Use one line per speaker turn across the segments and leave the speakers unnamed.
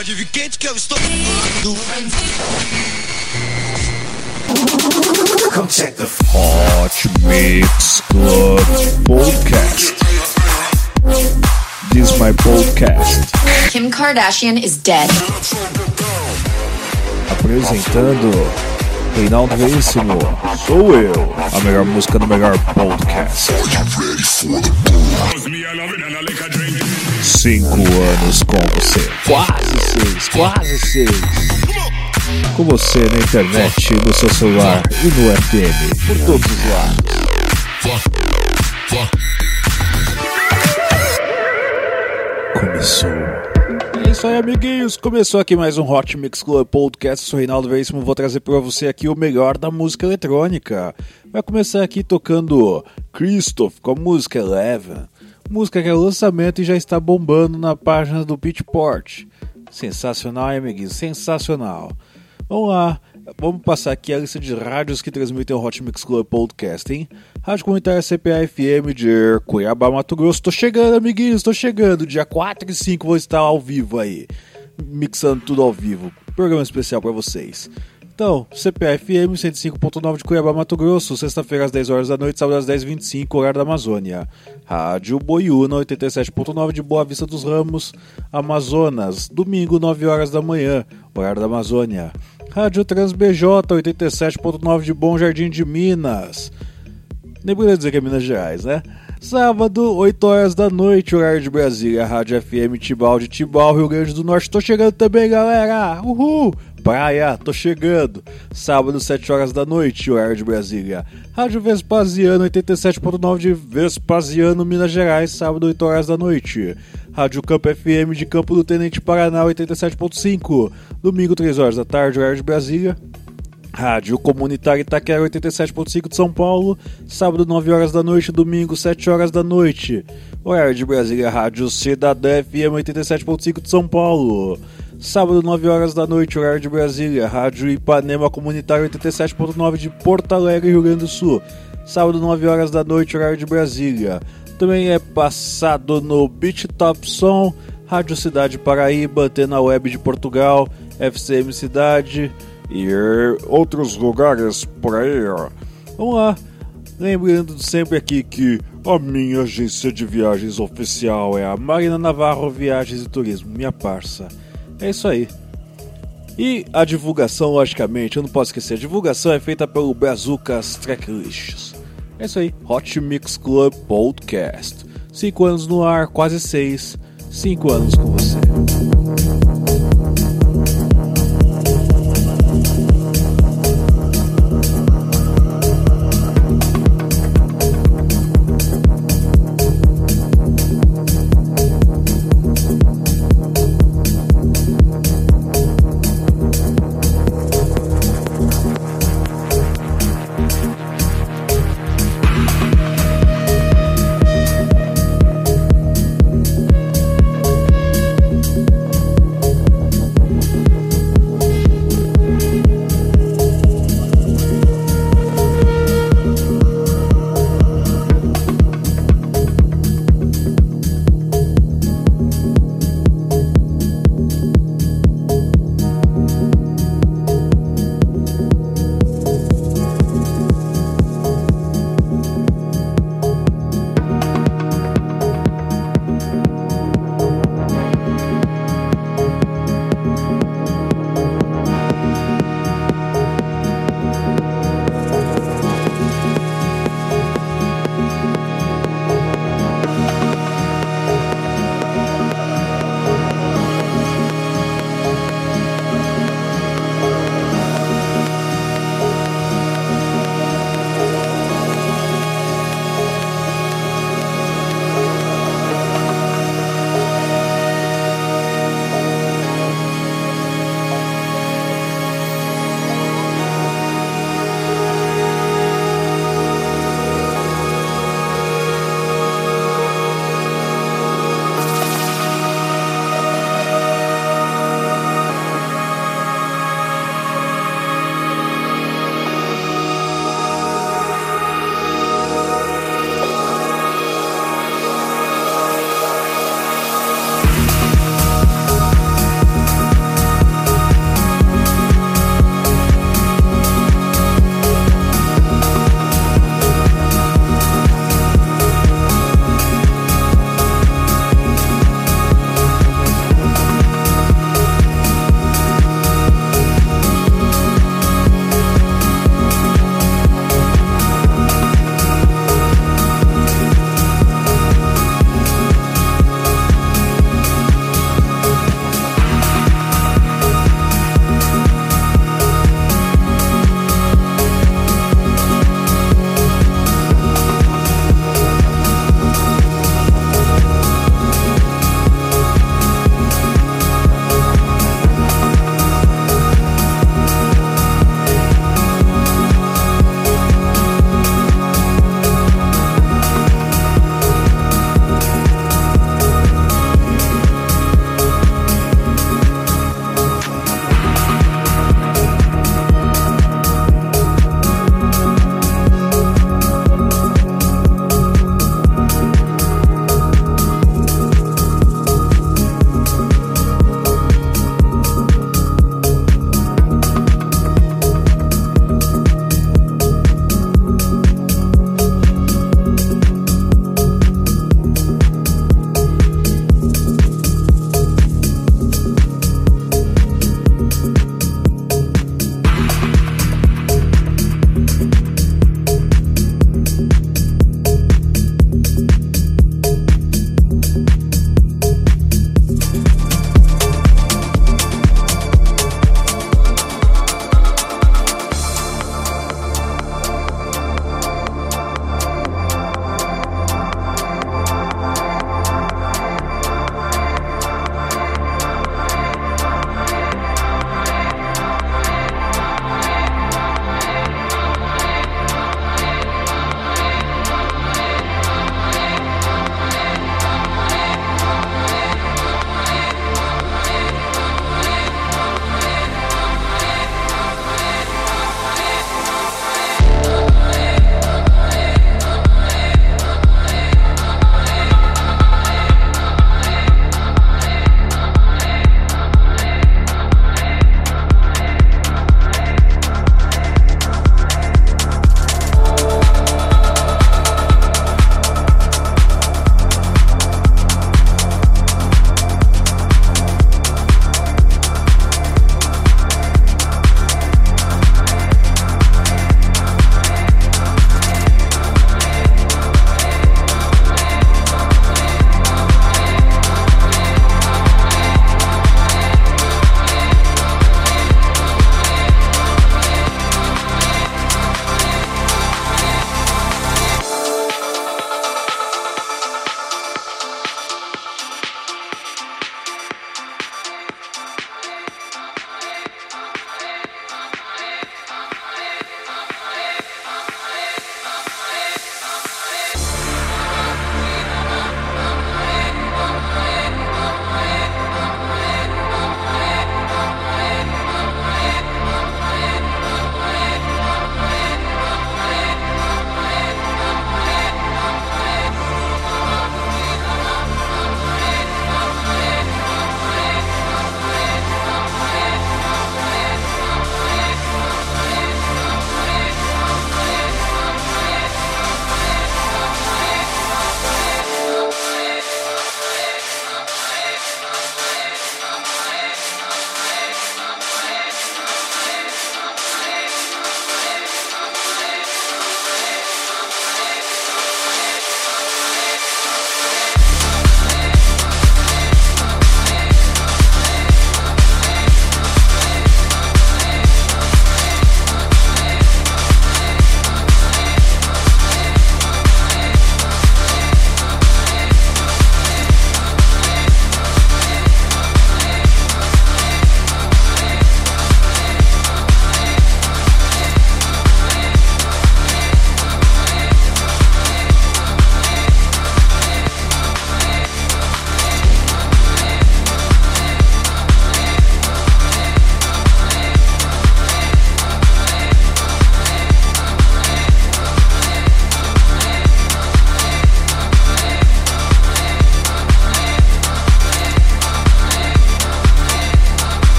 Pode vir quente que eu estou.
Come check the Hot Mix Club Podcast. This is my podcast.
Kim Kardashian is dead.
Apresentando Reinaldo Veríssimo. Sou eu. A melhor música do melhor podcast. Cinco anos com você. Quase seis, quase seis. Com você na internet, no seu celular e no FM. Por todos os lados. Começou. É isso aí, amiguinhos. Começou aqui mais um Hot Mix Club Podcast. Eu sou Reinaldo Veríssimo. Vou trazer para você aqui o melhor da música eletrônica. Vai começar aqui tocando Christoph com a música Eleven. Música que é lançamento e já está bombando na página do Pitchport. Sensacional, hein, amiguinhos? Sensacional. Vamos lá. Vamos passar aqui a lista de rádios que transmitem o Hot Mix Club Podcast, hein? Rádio Comunitária CPA FM de Cuiabá, Mato Grosso. Tô chegando, amiguinhos, tô chegando. Dia 4 e 5 vou estar ao vivo aí. Mixando tudo ao vivo. Programa especial para vocês. Então, CPA FM 105.9 de Cuiabá, Mato Grosso, sexta-feira às 10 horas da noite, sábado às 10h25, horário da Amazônia. Rádio Boiúna 87.9 de Boa Vista dos Ramos, Amazonas, domingo 9 horas da manhã, horário da Amazônia. Rádio TransBJ 87.9 de Bom Jardim de Minas. Nem poderia dizer que é Minas Gerais, né? Sábado, 8 horas da noite, horário de Brasília, Rádio FM Tibau de Tibau, Rio Grande do Norte. Tô chegando também, galera! Uhul! Praia, tô chegando. Sábado, 7 horas da noite, horário de Brasília. Rádio Vespasiano, 87.9 de Vespasiano, Minas Gerais, sábado, 8 horas da noite. Rádio Campo FM de Campo do Tenente Paraná, 87.5. Domingo, 3 horas da tarde, horário de Brasília. Rádio Comunitária Itaquera 87.5 de São Paulo, sábado 9 horas da noite, domingo 7 horas da noite. Horário de Brasília, Rádio Cidadé FM 87.5 de São Paulo. Sábado 9 horas da noite, horário de Brasília, Rádio Ipanema Comunitária 87.9 de Porto Alegre, Rio Grande do Sul. Sábado 9 horas da noite, horário de Brasília. Também é passado no Beach Top Som, Rádio Cidade Paraíba, Antena Web de Portugal, FCM Cidade e outros lugares por aí. Vamos lá. Lembrando sempre aqui que a minha agência de viagens oficial é a Marina Navarro Viagens e Turismo, minha parça. É isso aí. E a divulgação, logicamente, eu não posso esquecer, a divulgação é feita pelo Brazucas Tracklists. É isso aí, Hot Mix Club Podcast. Cinco anos no ar, quase seis. Cinco anos com você.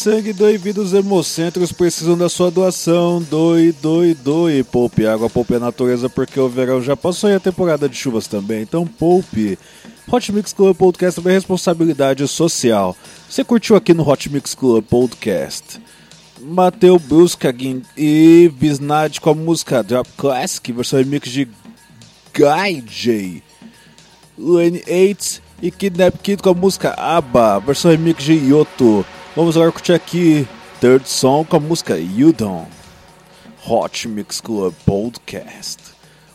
Sangue, doe vida, os hemocentros precisam da sua doação. Doe, doe, doe. Poupe água, poupe a natureza, porque o verão já passou e a temporada de chuvas também. Então poupe. Hot Mix Club Podcast também é responsabilidade social. Você curtiu aqui no Hot Mix Club Podcast? Mateu Bruskagin e Bisnad com a música Drop Classic, versão remix de Guy J. Lane 8 e Kidnap Kid com a música ABBA, versão remix de Yoto. Vamos agora curtir aqui Third Song com a música You Don't. Hot Mix Club Podcast.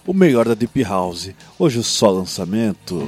O melhor da Deep House. Hoje só lançamento.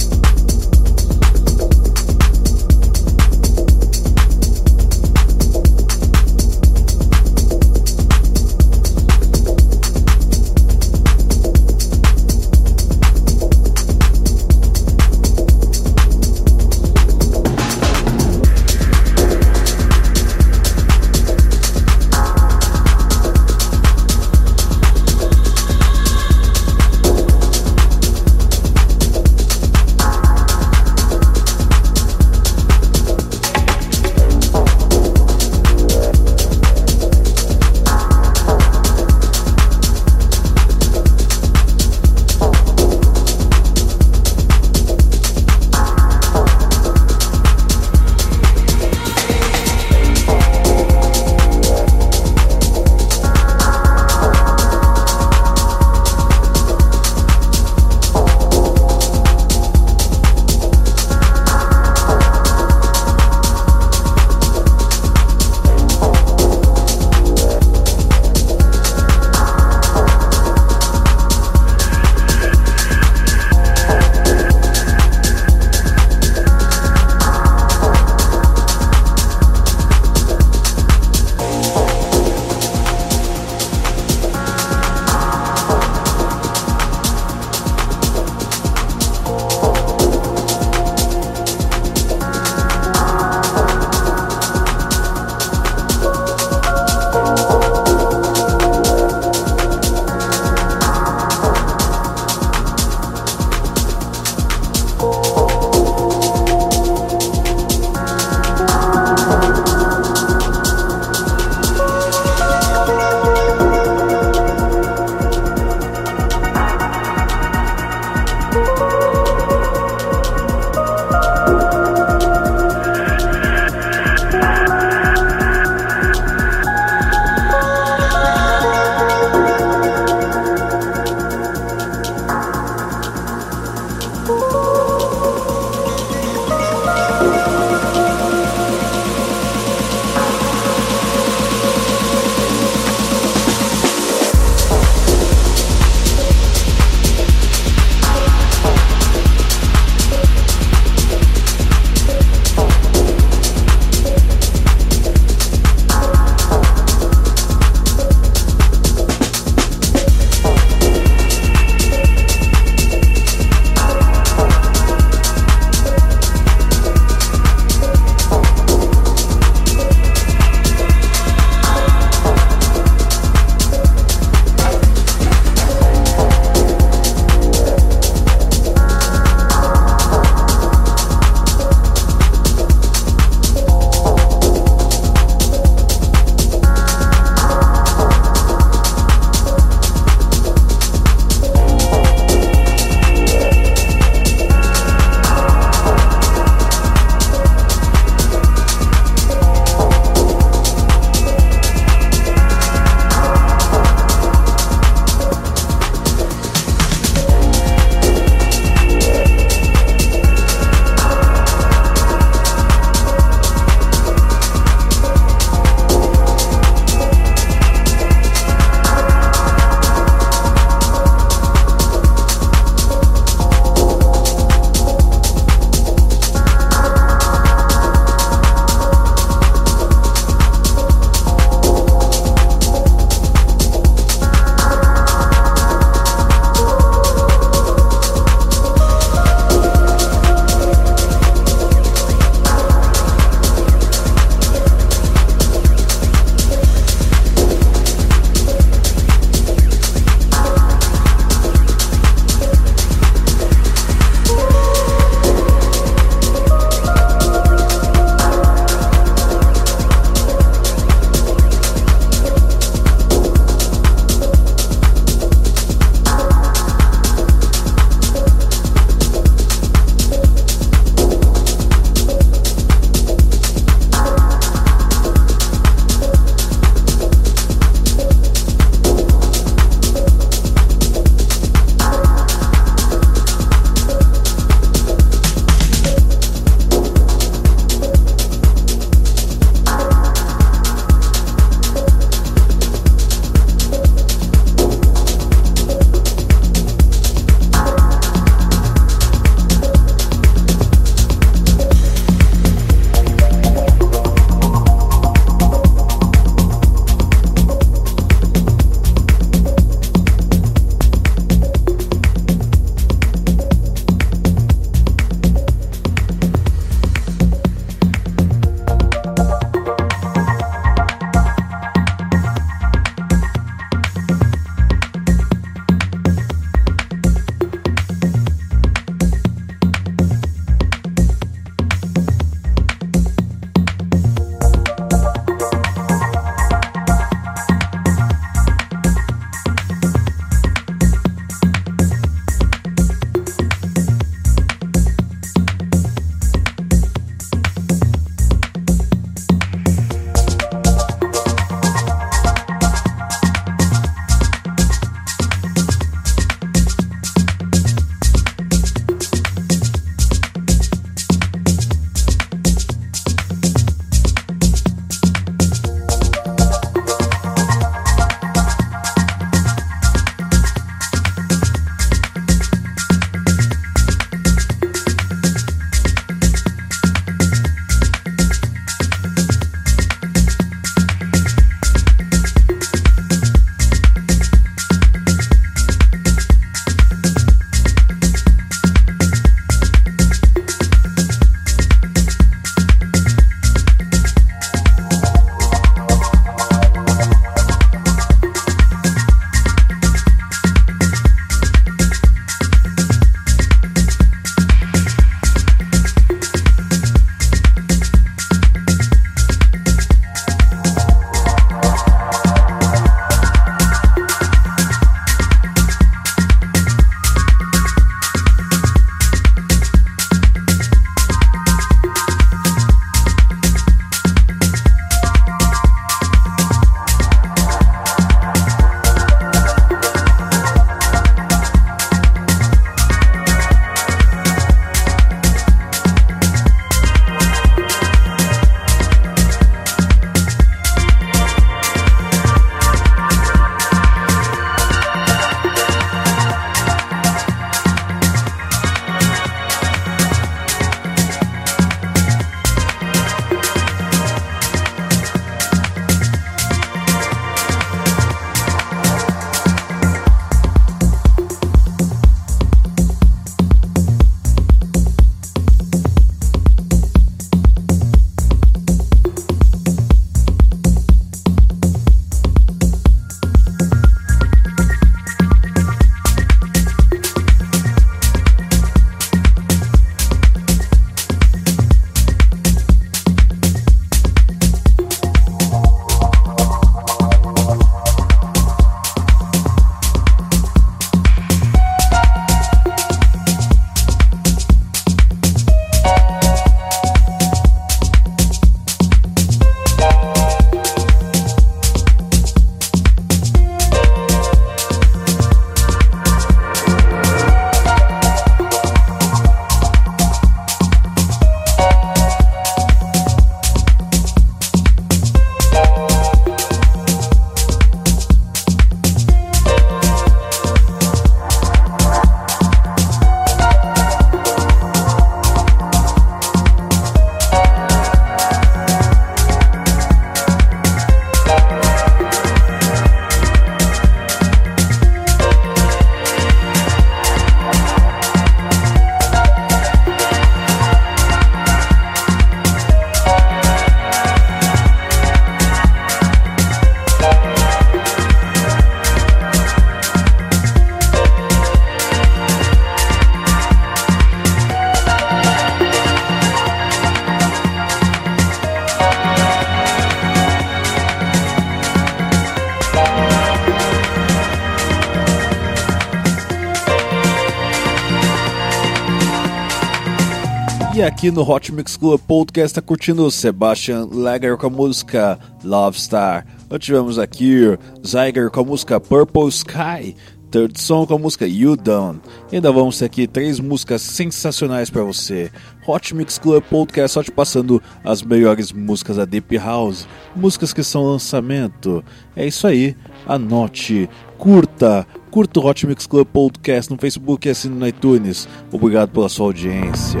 Aqui no Hot Mix Club Podcast tá curtindo Sebastian Lager com a música Love Star. Nós tivemos aqui Zyger com a música Purple Sky. Third Song com a música You Down. E ainda vamos ter aqui três músicas sensacionais para você. Hot Mix Club Podcast só te passando as melhores músicas da Deep House, músicas que são lançamento. É isso aí, anote, curta, curta o Hot Mix Club Podcast no Facebook e assine no iTunes. Obrigado pela sua audiência.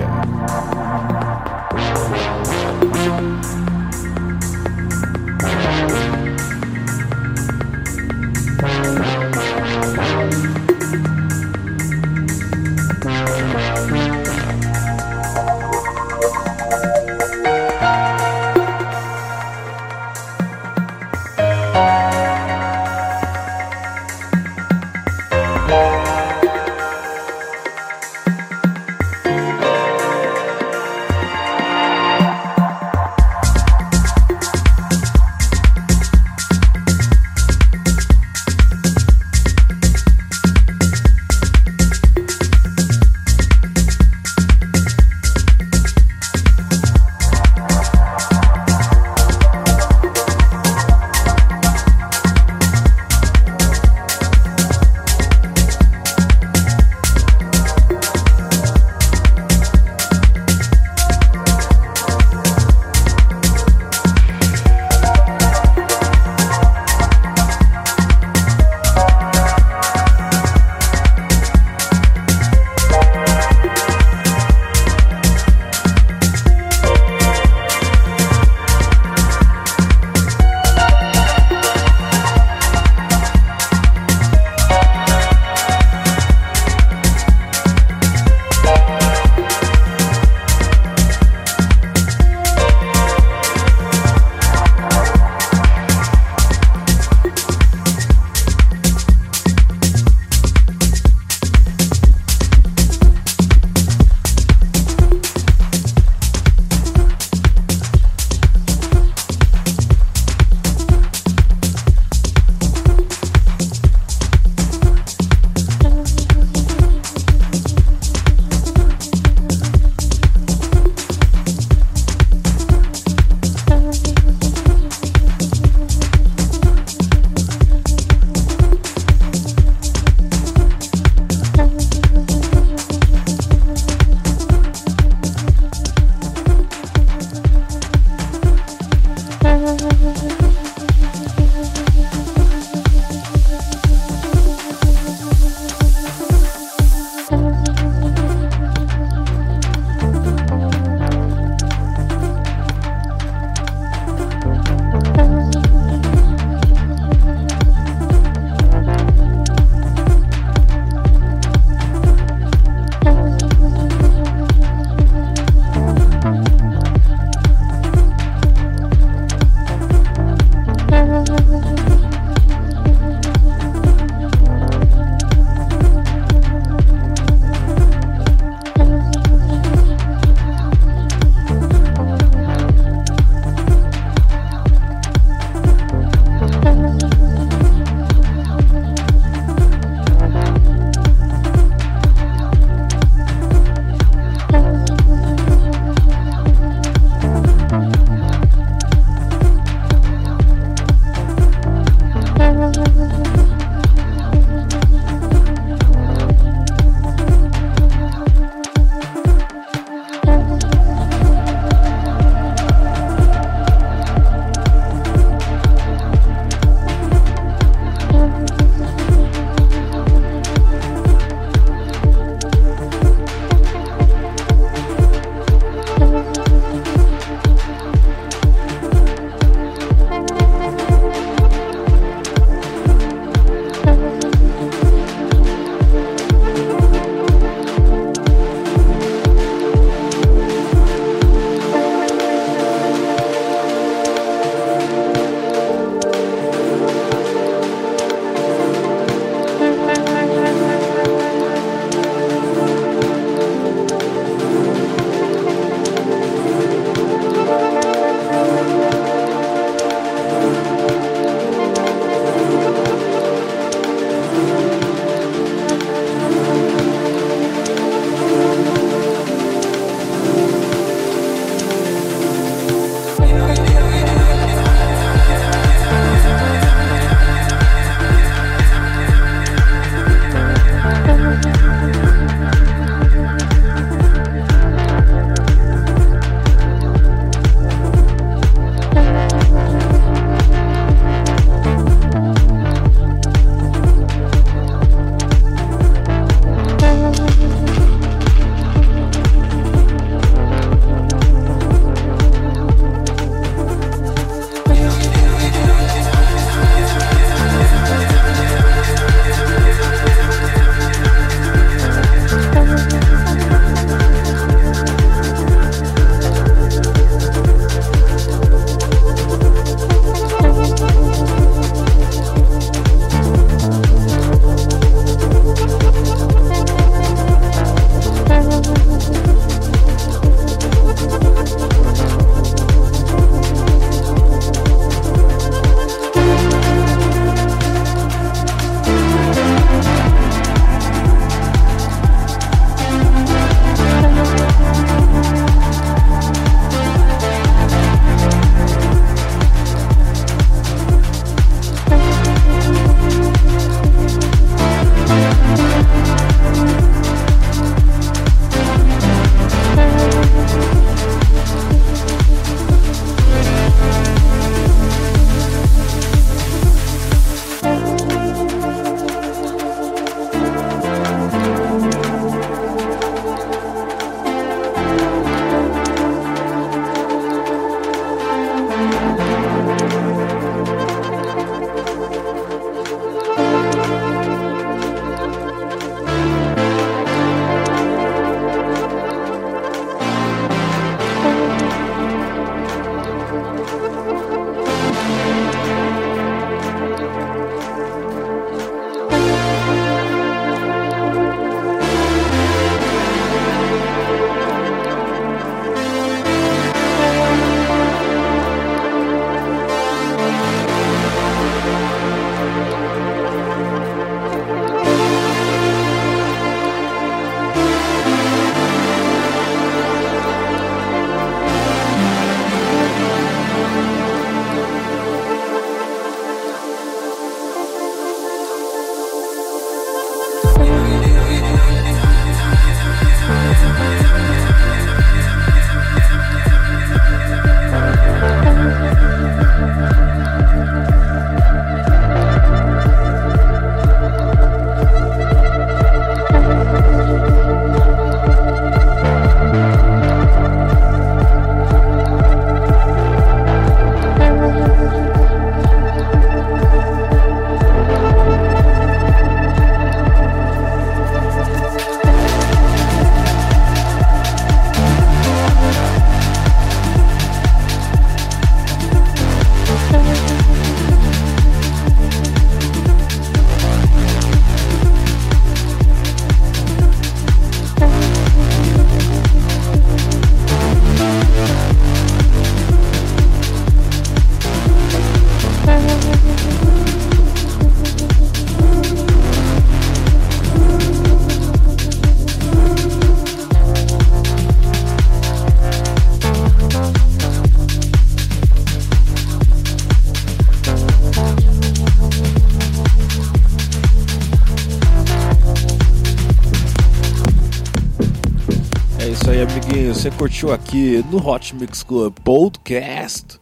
Você curtiu aqui no Hot Mix Club Podcast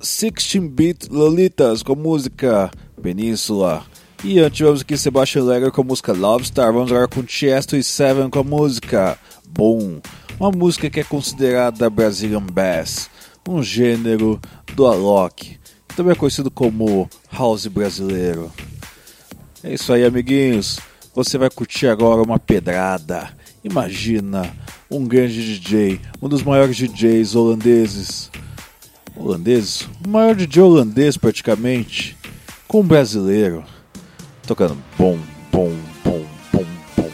16-Bit Lolitas com música Península. E antes tivemos aqui Sebastian Legger com a música Love Star. Vamos agora com Chesto e Seven com a música Boom. Uma música que é considerada Brazilian Bass, um gênero do Alok, também é conhecido como House brasileiro. É isso aí, amiguinhos. Você vai curtir agora uma pedrada. Imagina um grande DJ, um dos maiores DJs holandeses. Holandeses? O maior DJ holandês praticamente. Com um brasileiro. Tocando bom, bom, bom, bom, bom.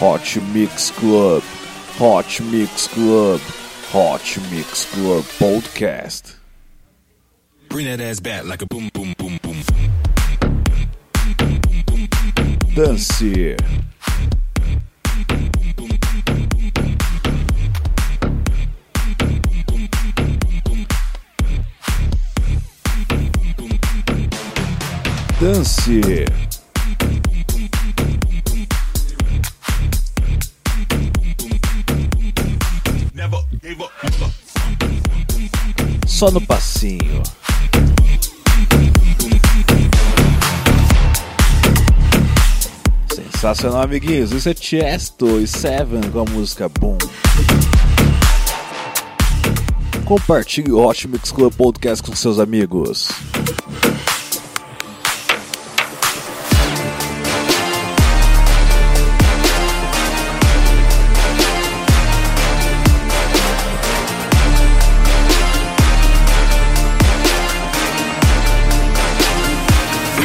Hot Mix Club. Hot Mix Club. Hot Mix Club Podcast.
Bring that ass back like a boom, boom, boom,
Dance. Dance. Só no passinho. Sensacional, amiguinhos. Isso é Chesto e Seven com a música Boom. Compartilhe o Hot Mix Club Podcast com seus amigos.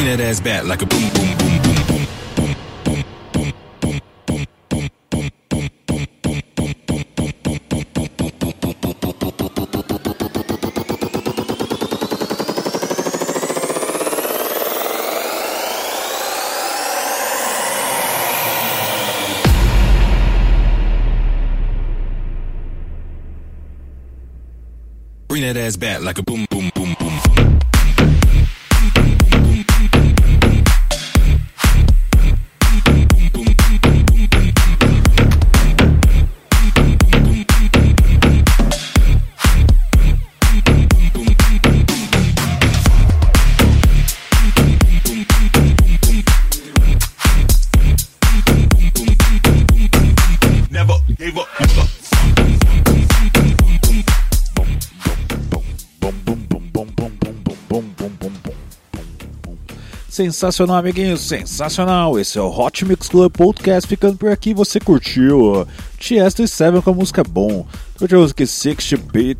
That ass back like a boom, boom, boom, boom, boom, it as bad like a boom.
Sensacional, amiguinhos, sensacional. Esse é o Hot Mix Club Podcast ficando por aqui. Você curtiu Tiesto e Seven com a música Bom. Curtiu a música 60 Beat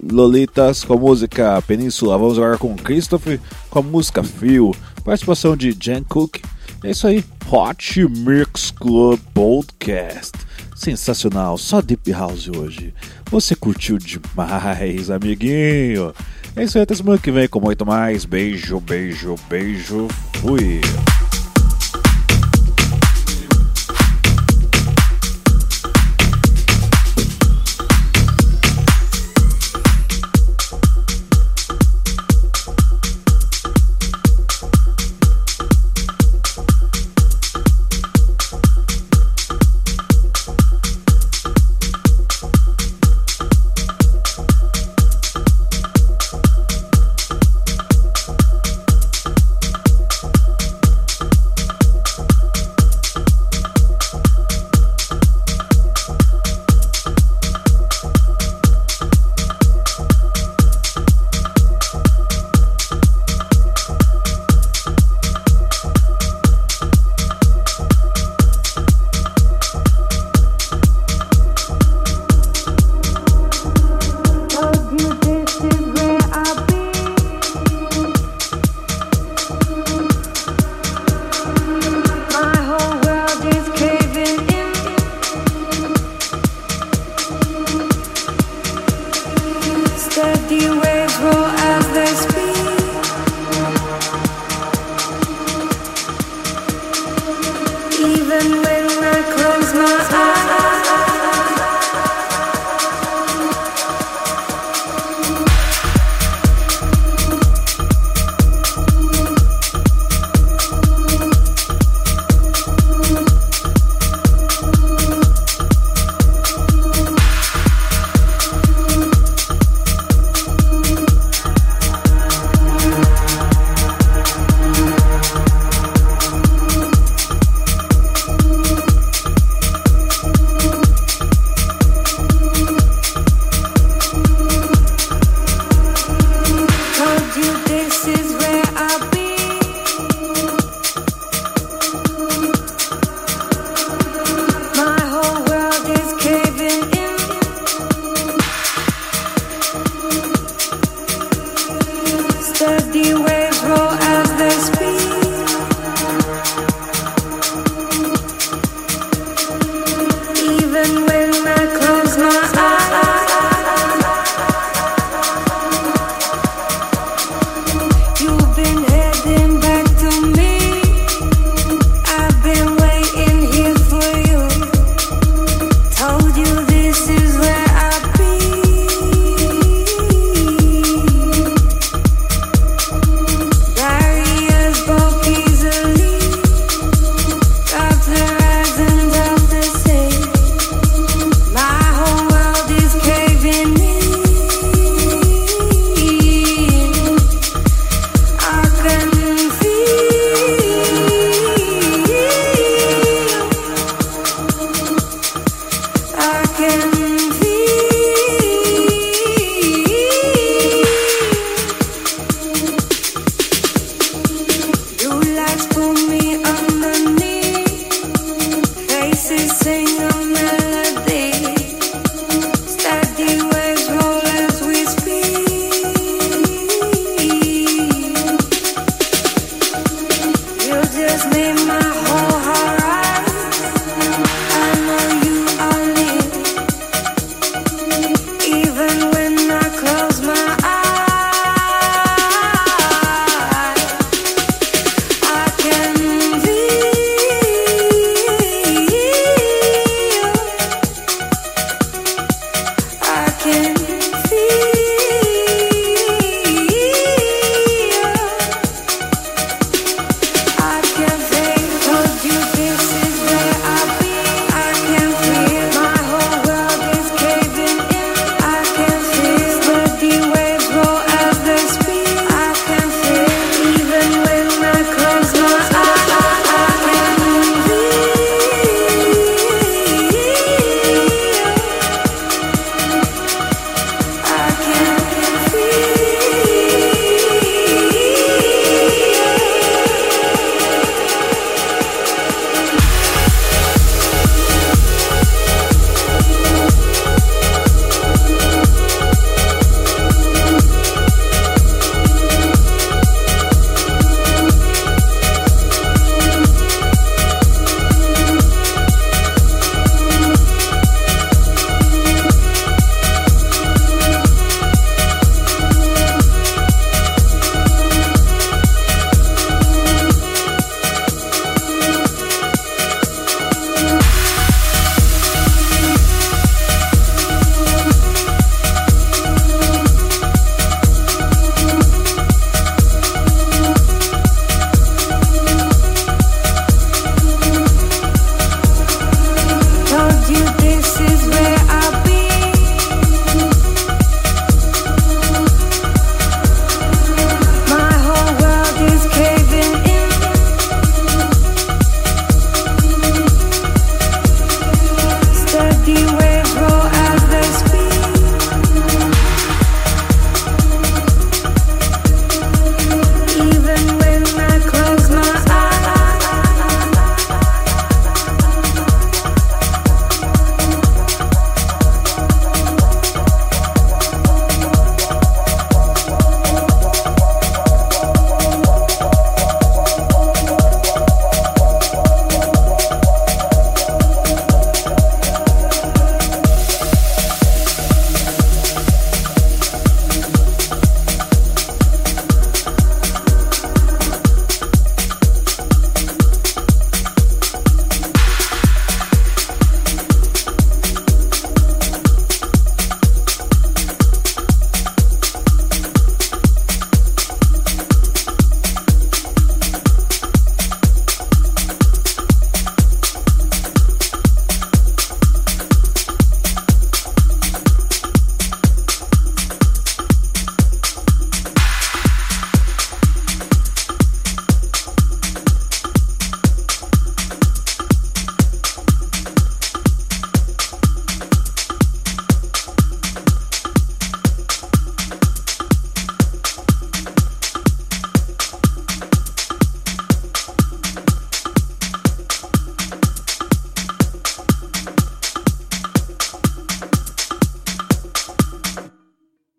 Lolitas com a música Península. Vamos agora com Christopher com a música Feel. Participação de Jan Cook. É isso aí, Hot Mix Club Podcast. Sensacional, só Deep House hoje. Você curtiu demais, amiguinho. É isso aí, até semana que vem com muito mais. Beijo, beijo, beijo. Fui.